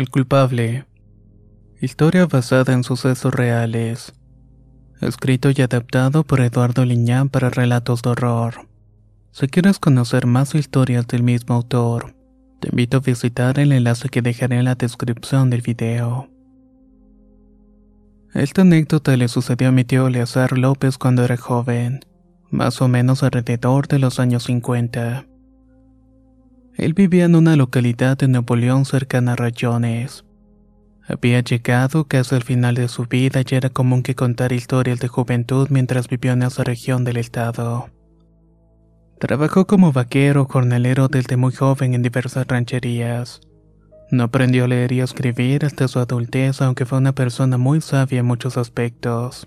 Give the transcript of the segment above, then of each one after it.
El culpable. Historia basada en sucesos reales. Escrito y adaptado por Eduardo Liñán para relatos de horror. Si quieres conocer más historias del mismo autor, te invito a visitar el enlace que dejaré en la descripción del video. Esta anécdota le sucedió a mi tío Eleazar López cuando era joven, más o menos alrededor de los años 50. Él vivía en una localidad de Nuevo León cercana a Rayones. Había llegado casi al final de su vida y era común que contara historias de juventud mientras vivió en esa región del estado. Trabajó como vaquero jornalero desde muy joven en diversas rancherías. No aprendió a leer y escribir hasta su adultez, aunque fue una persona muy sabia en muchos aspectos.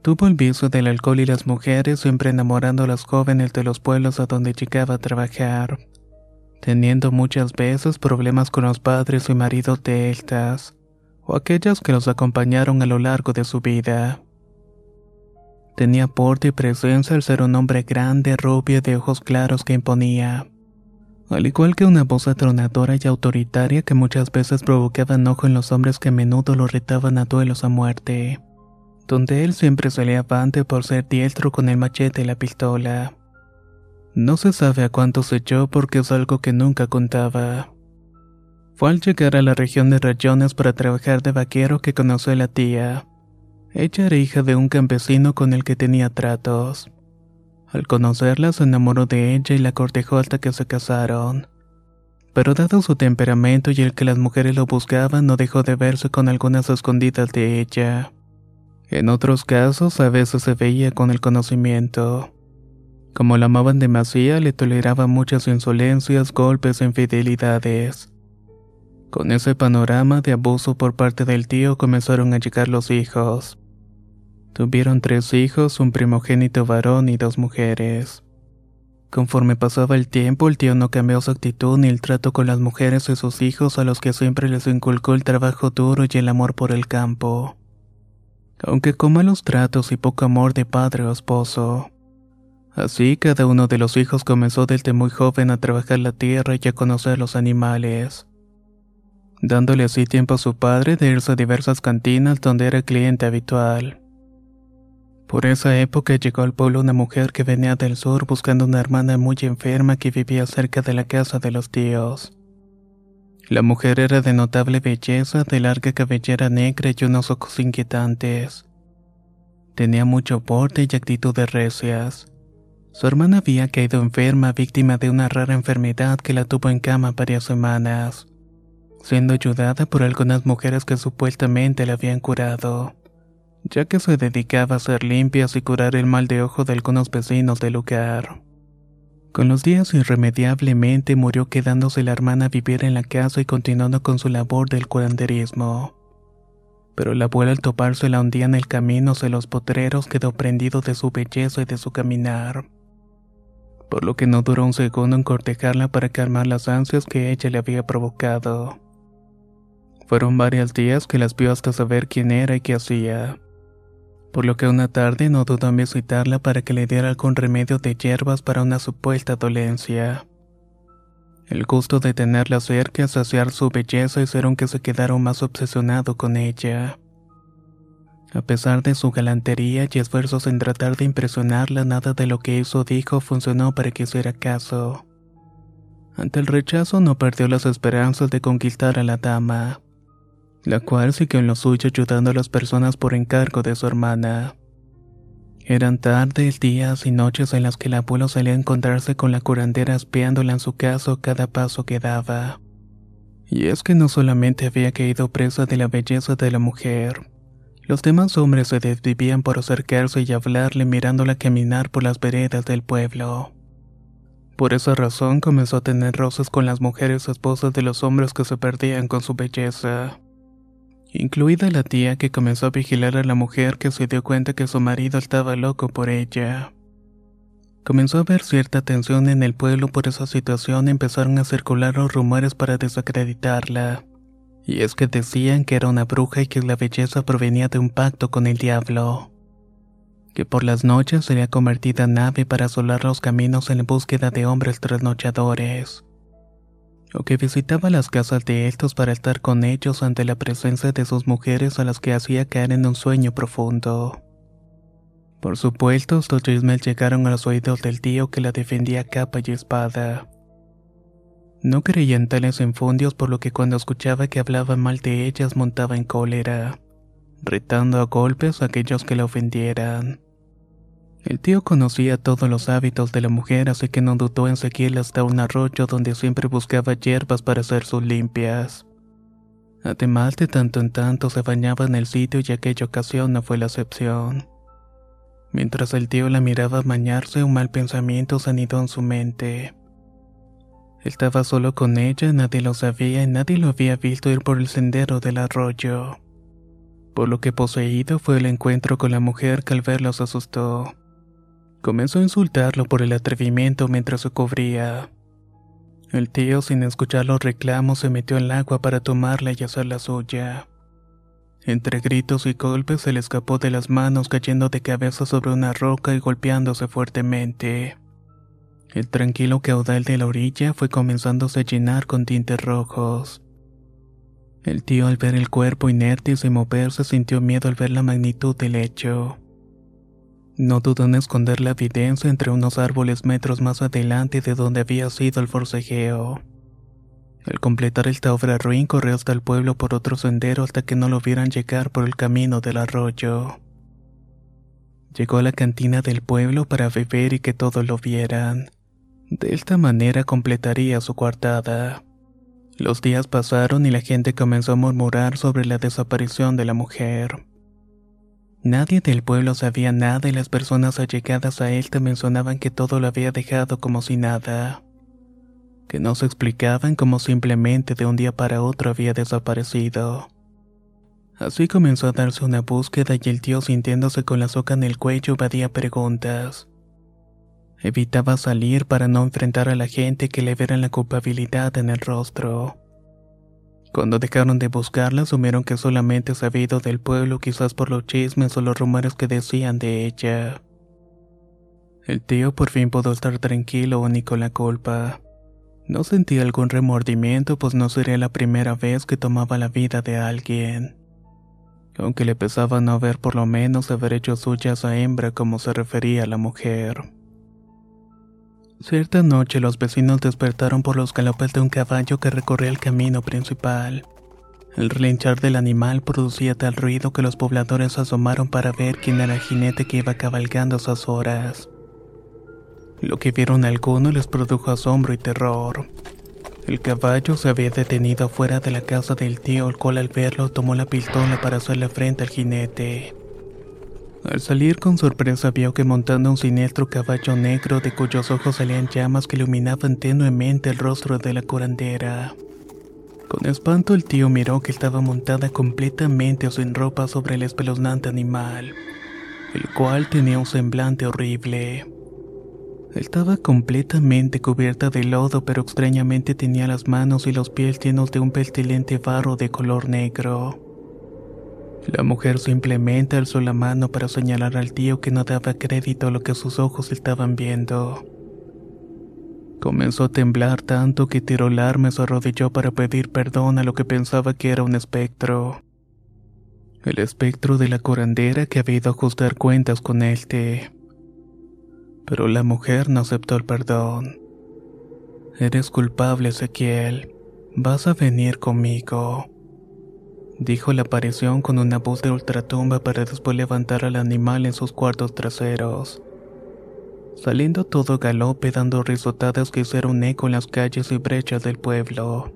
Tuvo el vicio del alcohol y las mujeres, siempre enamorando a los jóvenes de los pueblos a donde llegaba a trabajar teniendo muchas veces problemas con los padres y maridos de estas, o aquellas que los acompañaron a lo largo de su vida. Tenía porte y presencia al ser un hombre grande, rubio de ojos claros que imponía, al igual que una voz atronadora y autoritaria que muchas veces provocaba enojo en los hombres que a menudo lo retaban a duelos a muerte, donde él siempre salía avante por ser diestro con el machete y la pistola. No se sabe a cuánto se echó porque es algo que nunca contaba. Fue al llegar a la región de Rayones para trabajar de vaquero que conoció a la tía. Ella era hija de un campesino con el que tenía tratos. Al conocerla se enamoró de ella y la cortejó hasta que se casaron. Pero dado su temperamento y el que las mujeres lo buscaban, no dejó de verse con algunas escondidas de ella. En otros casos a veces se veía con el conocimiento. Como la amaban demasiado, le toleraba muchas insolencias, golpes e infidelidades. Con ese panorama de abuso por parte del tío comenzaron a llegar los hijos. Tuvieron tres hijos, un primogénito varón y dos mujeres. Conforme pasaba el tiempo, el tío no cambió su actitud ni el trato con las mujeres y sus hijos a los que siempre les inculcó el trabajo duro y el amor por el campo. Aunque con malos tratos y poco amor de padre o esposo. Así cada uno de los hijos comenzó desde muy joven a trabajar la tierra y a conocer los animales, dándole así tiempo a su padre de irse a diversas cantinas donde era cliente habitual. Por esa época llegó al pueblo una mujer que venía del sur buscando una hermana muy enferma que vivía cerca de la casa de los tíos. La mujer era de notable belleza, de larga cabellera negra y unos ojos inquietantes. Tenía mucho porte y actitudes recias. Su hermana había caído enferma, víctima de una rara enfermedad que la tuvo en cama varias semanas, siendo ayudada por algunas mujeres que supuestamente la habían curado, ya que se dedicaba a hacer limpias y curar el mal de ojo de algunos vecinos del lugar. Con los días irremediablemente murió quedándose la hermana a vivir en la casa y continuando con su labor del curanderismo. Pero la abuela al toparse la hundía en el camino hacia los potreros quedó prendido de su belleza y de su caminar por lo que no duró un segundo en cortejarla para calmar las ansias que ella le había provocado. Fueron varios días que las vio hasta saber quién era y qué hacía, por lo que una tarde no dudó en visitarla para que le diera algún remedio de hierbas para una supuesta dolencia. El gusto de tenerla cerca, saciar su belleza hicieron que se quedara más obsesionado con ella. A pesar de su galantería y esfuerzos en tratar de impresionarla, nada de lo que hizo dijo funcionó para que hiciera caso. Ante el rechazo no perdió las esperanzas de conquistar a la dama. la cual siguió en lo suyo ayudando a las personas por encargo de su hermana. Eran tardes, días y noches en las que el abuelo salía a encontrarse con la curandera espiándola en su caso cada paso que daba. Y es que no solamente había caído presa de la belleza de la mujer, los demás hombres se desvivían por acercarse y hablarle mirándola caminar por las veredas del pueblo. Por esa razón comenzó a tener roces con las mujeres esposas de los hombres que se perdían con su belleza. Incluida la tía que comenzó a vigilar a la mujer que se dio cuenta que su marido estaba loco por ella. Comenzó a haber cierta tensión en el pueblo por esa situación y empezaron a circular los rumores para desacreditarla. Y es que decían que era una bruja y que la belleza provenía de un pacto con el diablo. Que por las noches sería convertida en ave para asolar los caminos en búsqueda de hombres trasnochadores. O que visitaba las casas de estos para estar con ellos ante la presencia de sus mujeres a las que hacía caer en un sueño profundo. Por supuesto, estos chismes llegaron a los oídos del tío que la defendía capa y espada. No creía en tales infundios por lo que cuando escuchaba que hablaban mal de ellas montaba en cólera, retando a golpes a aquellos que la ofendieran. El tío conocía todos los hábitos de la mujer así que no dudó en seguirla hasta un arroyo donde siempre buscaba hierbas para hacer sus limpias. Además de tanto en tanto se bañaba en el sitio y aquella ocasión no fue la excepción. Mientras el tío la miraba bañarse un mal pensamiento se anidó en su mente. Estaba solo con ella, nadie lo sabía y nadie lo había visto ir por el sendero del arroyo. Por lo que poseído fue el encuentro con la mujer que al verlo asustó. Comenzó a insultarlo por el atrevimiento mientras se cubría. El tío, sin escuchar los reclamos, se metió al agua para tomarla y hacer la suya. Entre gritos y golpes se le escapó de las manos cayendo de cabeza sobre una roca y golpeándose fuertemente. El tranquilo caudal de la orilla fue comenzándose a llenar con tintes rojos. El tío al ver el cuerpo inerte y sin moverse sintió miedo al ver la magnitud del hecho. No dudó en esconder la evidencia entre unos árboles metros más adelante de donde había sido el forcejeo. Al completar esta obra ruin corrió hasta el pueblo por otro sendero hasta que no lo vieran llegar por el camino del arroyo. Llegó a la cantina del pueblo para beber y que todos lo vieran. De esta manera completaría su coartada. Los días pasaron y la gente comenzó a murmurar sobre la desaparición de la mujer. Nadie del pueblo sabía nada y las personas allegadas a él te mencionaban que todo lo había dejado como si nada. Que no se explicaban como simplemente de un día para otro había desaparecido. Así comenzó a darse una búsqueda y el tío sintiéndose con la soca en el cuello evadía preguntas. Evitaba salir para no enfrentar a la gente que le vieran la culpabilidad en el rostro. Cuando dejaron de buscarla, asumieron que solamente se había ido del pueblo quizás por los chismes o los rumores que decían de ella. El tío por fin pudo estar tranquilo ni con la culpa. No sentía algún remordimiento pues no sería la primera vez que tomaba la vida de alguien. Aunque le pesaba no haber por lo menos haber hecho suya a hembra como se refería a la mujer. Cierta noche los vecinos despertaron por los galopes de un caballo que recorría el camino principal. El relinchar del animal producía tal ruido que los pobladores asomaron para ver quién era el jinete que iba cabalgando a esas horas. Lo que vieron algunos les produjo asombro y terror. El caballo se había detenido fuera de la casa del tío, el cual al verlo tomó la pistola para hacerle frente al jinete. Al salir con sorpresa vio que montando un siniestro caballo negro de cuyos ojos salían llamas que iluminaban tenuemente el rostro de la curandera. Con espanto el tío miró que estaba montada completamente o sin ropa sobre el espeluznante animal, el cual tenía un semblante horrible. Estaba completamente cubierta de lodo, pero extrañamente tenía las manos y los pies llenos de un pestilente barro de color negro. La mujer simplemente alzó la mano para señalar al tío que no daba crédito a lo que sus ojos estaban viendo. Comenzó a temblar tanto que tiró el arma y se arrodilló para pedir perdón a lo que pensaba que era un espectro. El espectro de la curandera que había ido a ajustar cuentas con este. Pero la mujer no aceptó el perdón. Eres culpable, Ezequiel. Vas a venir conmigo. Dijo la aparición con una voz de ultratumba para después levantar al animal en sus cuartos traseros. Saliendo todo galope dando risotadas que hicieron eco en las calles y brechas del pueblo.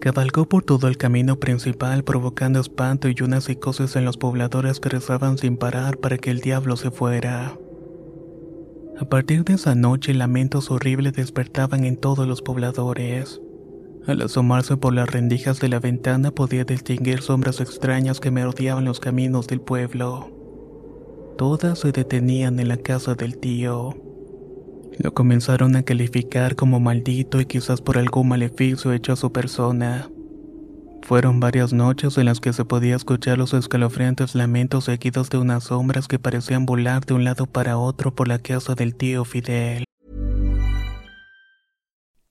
Cabalgó por todo el camino principal provocando espanto y una psicosis en los pobladores que rezaban sin parar para que el diablo se fuera. A partir de esa noche lamentos horribles despertaban en todos los pobladores. Al asomarse por las rendijas de la ventana podía distinguir sombras extrañas que merodeaban los caminos del pueblo. Todas se detenían en la casa del tío. Lo comenzaron a calificar como maldito y quizás por algún maleficio hecho a su persona. Fueron varias noches en las que se podía escuchar los escalofriantes lamentos seguidos de unas sombras que parecían volar de un lado para otro por la casa del tío Fidel.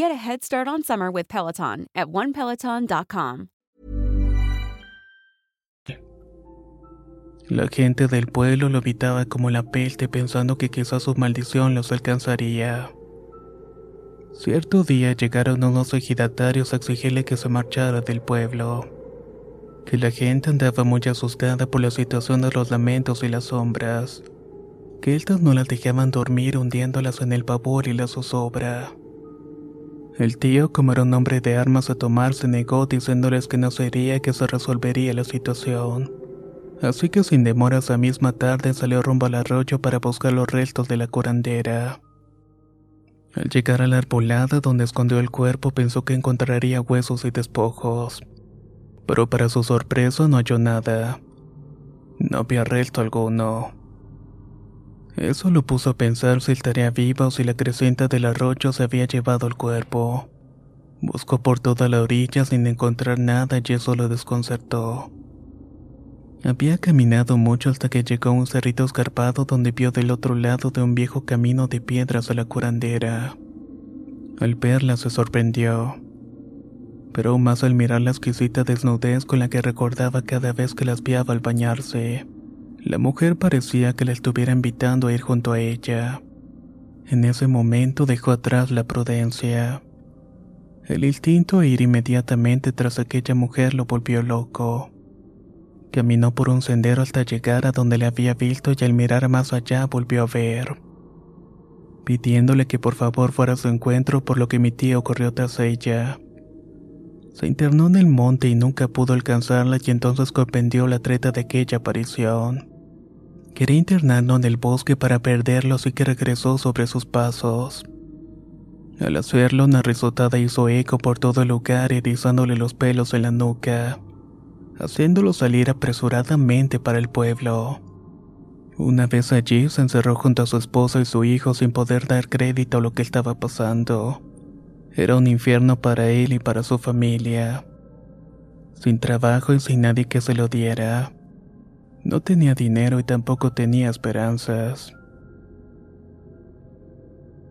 Get a head start on summer with Peloton at onepeloton.com. La gente del pueblo lo evitaba como la peste pensando que quizás su maldición los alcanzaría. Cierto día llegaron unos ejidatarios a exigirle que se marchara del pueblo. Que la gente andaba muy asustada por la situación de los lamentos y las sombras. Que estas no las dejaban dormir hundiéndolas en el pavor y la zozobra. El tío, como era un hombre de armas a tomar, se negó diciéndoles que no sería que se resolvería la situación. Así que sin demora esa misma tarde salió rumbo al arroyo para buscar los restos de la curandera. Al llegar a la arbolada donde escondió el cuerpo pensó que encontraría huesos y despojos. Pero para su sorpresa no halló nada. No había resto alguno. Eso lo puso a pensar si estaría viva o si la creciente del arroyo se había llevado el cuerpo. Buscó por toda la orilla sin encontrar nada y eso lo desconcertó. Había caminado mucho hasta que llegó a un cerrito escarpado donde vio del otro lado de un viejo camino de piedras a la curandera. Al verla se sorprendió, pero aún más al mirar la exquisita desnudez con la que recordaba cada vez que las viaba al bañarse. La mujer parecía que la estuviera invitando a ir junto a ella. En ese momento dejó atrás la prudencia. El instinto a ir inmediatamente tras aquella mujer lo volvió loco. Caminó por un sendero hasta llegar a donde le había visto y al mirar más allá volvió a ver. Pidiéndole que por favor fuera a su encuentro por lo que mi tío corrió tras ella. Se internó en el monte y nunca pudo alcanzarla y entonces comprendió la treta de aquella aparición. Quería internarlo en el bosque para perderlo así que regresó sobre sus pasos. Al hacerlo, una risotada hizo eco por todo el lugar erizándole los pelos en la nuca haciéndolo salir apresuradamente para el pueblo. Una vez allí se encerró junto a su esposa y su hijo sin poder dar crédito a lo que estaba pasando. Era un infierno para él y para su familia. Sin trabajo y sin nadie que se lo diera. No tenía dinero y tampoco tenía esperanzas.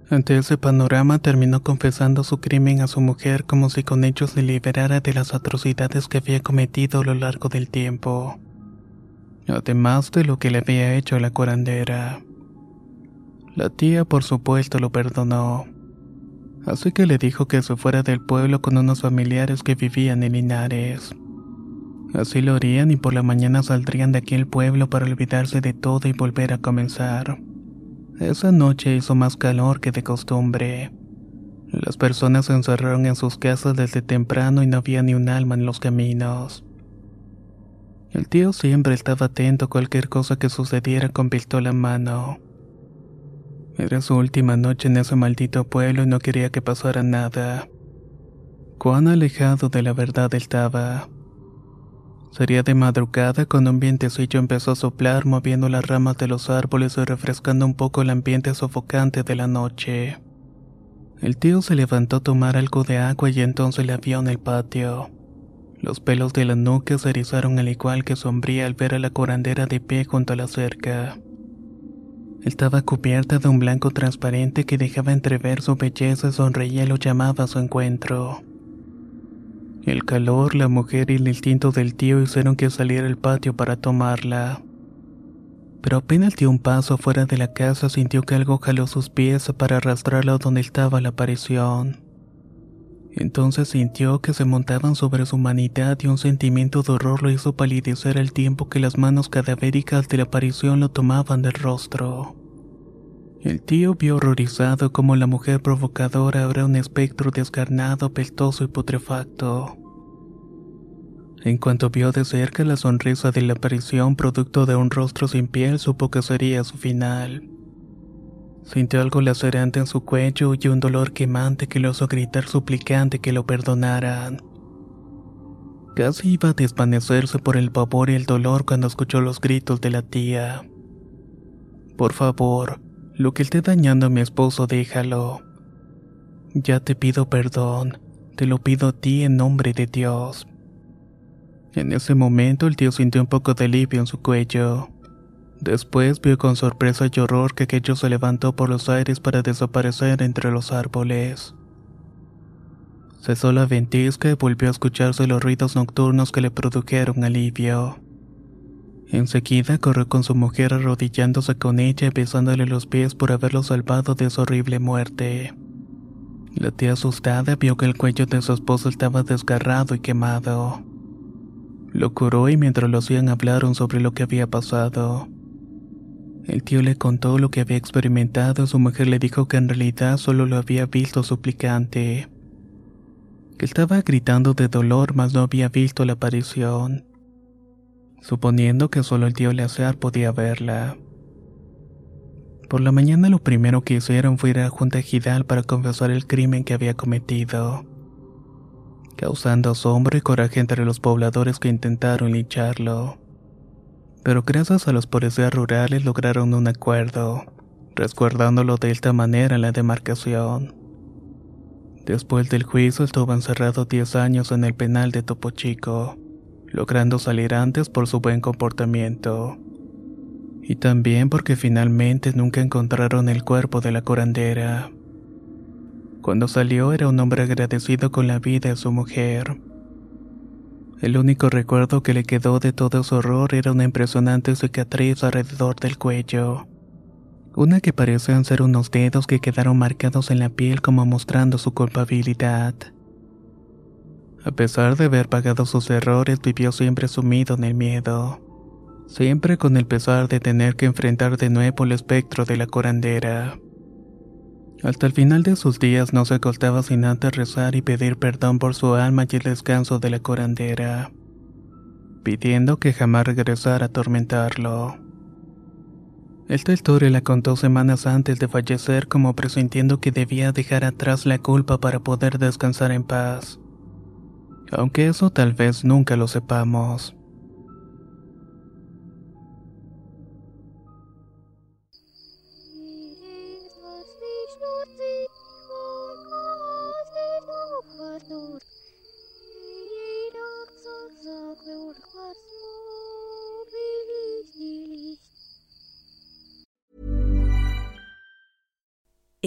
Ante ese panorama terminó confesando su crimen a su mujer como si con ellos se liberara de las atrocidades que había cometido a lo largo del tiempo, además de lo que le había hecho a la curandera. La tía por supuesto lo perdonó. Así que le dijo que se fuera del pueblo con unos familiares que vivían en Linares. Así lo harían y por la mañana saldrían de aquel pueblo para olvidarse de todo y volver a comenzar. Esa noche hizo más calor que de costumbre. Las personas se encerraron en sus casas desde temprano y no había ni un alma en los caminos. El tío siempre estaba atento a cualquier cosa que sucediera con pistola en mano. Era su última noche en ese maldito pueblo y no quería que pasara nada. Cuán alejado de la verdad estaba. Sería de madrugada cuando un vientecillo empezó a soplar moviendo las ramas de los árboles y refrescando un poco el ambiente sofocante de la noche. El tío se levantó a tomar algo de agua y entonces le vio en el patio. Los pelos de la nuca se erizaron al igual que sombría al ver a la curandera de pie junto a la cerca. Estaba cubierta de un blanco transparente que dejaba entrever su belleza y sonreía y lo llamaba a su encuentro. El calor, la mujer y el instinto del tío hicieron que saliera al patio para tomarla pero apenas dio un paso fuera de la casa sintió que algo jaló sus pies para arrastrarlo donde estaba la aparición. Entonces sintió que se montaban sobre su humanidad y un sentimiento de horror lo hizo palidecer al tiempo que las manos cadavéricas de la aparición lo tomaban del rostro. El tío vio horrorizado como la mujer provocadora era un espectro descarnado, peltoso y putrefacto. En cuanto vio de cerca la sonrisa de la aparición producto de un rostro sin piel, supo que sería su final. Sintió algo lacerante en su cuello y un dolor quemante que lo hizo gritar suplicante que lo perdonaran. Casi iba a desvanecerse por el pavor y el dolor cuando escuchó los gritos de la tía. Por favor, lo que esté dañando a mi esposo, déjalo. Ya te pido perdón, te lo pido a ti en nombre de Dios. En ese momento el tío sintió un poco de alivio en su cuello. Después vio con sorpresa y horror que aquello se levantó por los aires para desaparecer entre los árboles. Cesó la ventisca y volvió a escucharse los ruidos nocturnos que le produjeron alivio. Enseguida corrió con su mujer arrodillándose con ella y besándole los pies por haberlo salvado de su horrible muerte. La tía asustada vio que el cuello de su esposo estaba desgarrado y quemado. Lo curó y mientras lo hacían hablaron sobre lo que había pasado. El tío le contó lo que había experimentado y su mujer le dijo que en realidad solo lo había visto suplicante. Que estaba gritando de dolor mas no había visto la aparición. Suponiendo que solo el tío Leazar podía verla. Por la mañana lo primero que hicieron fue ir a Junta Gidal para confesar el crimen que había cometido causando asombro y coraje entre los pobladores que intentaron lincharlo. Pero gracias a los policías rurales lograron un acuerdo, resguardándolo de esta manera en la demarcación. Después del juicio estuvo encerrado 10 años en el penal de Topo Chico, logrando salir antes por su buen comportamiento. Y también porque finalmente nunca encontraron el cuerpo de la curandera. Cuando salió era un hombre agradecido con la vida de su mujer. El único recuerdo que le quedó de todo su horror era una impresionante cicatriz alrededor del cuello. Una que parecían ser unos dedos que quedaron marcados en la piel como mostrando su culpabilidad. A pesar de haber pagado sus errores, vivió siempre sumido en el miedo. Siempre con el pesar de tener que enfrentar de nuevo el espectro de la curandera. Hasta el final de sus días no se acostaba sin antes rezar y pedir perdón por su alma y el descanso de la curandera, pidiendo que jamás regresara a atormentarlo. Esta historia la contó semanas antes de fallecer como presintiendo que debía dejar atrás la culpa para poder descansar en paz. Aunque eso tal vez nunca lo sepamos.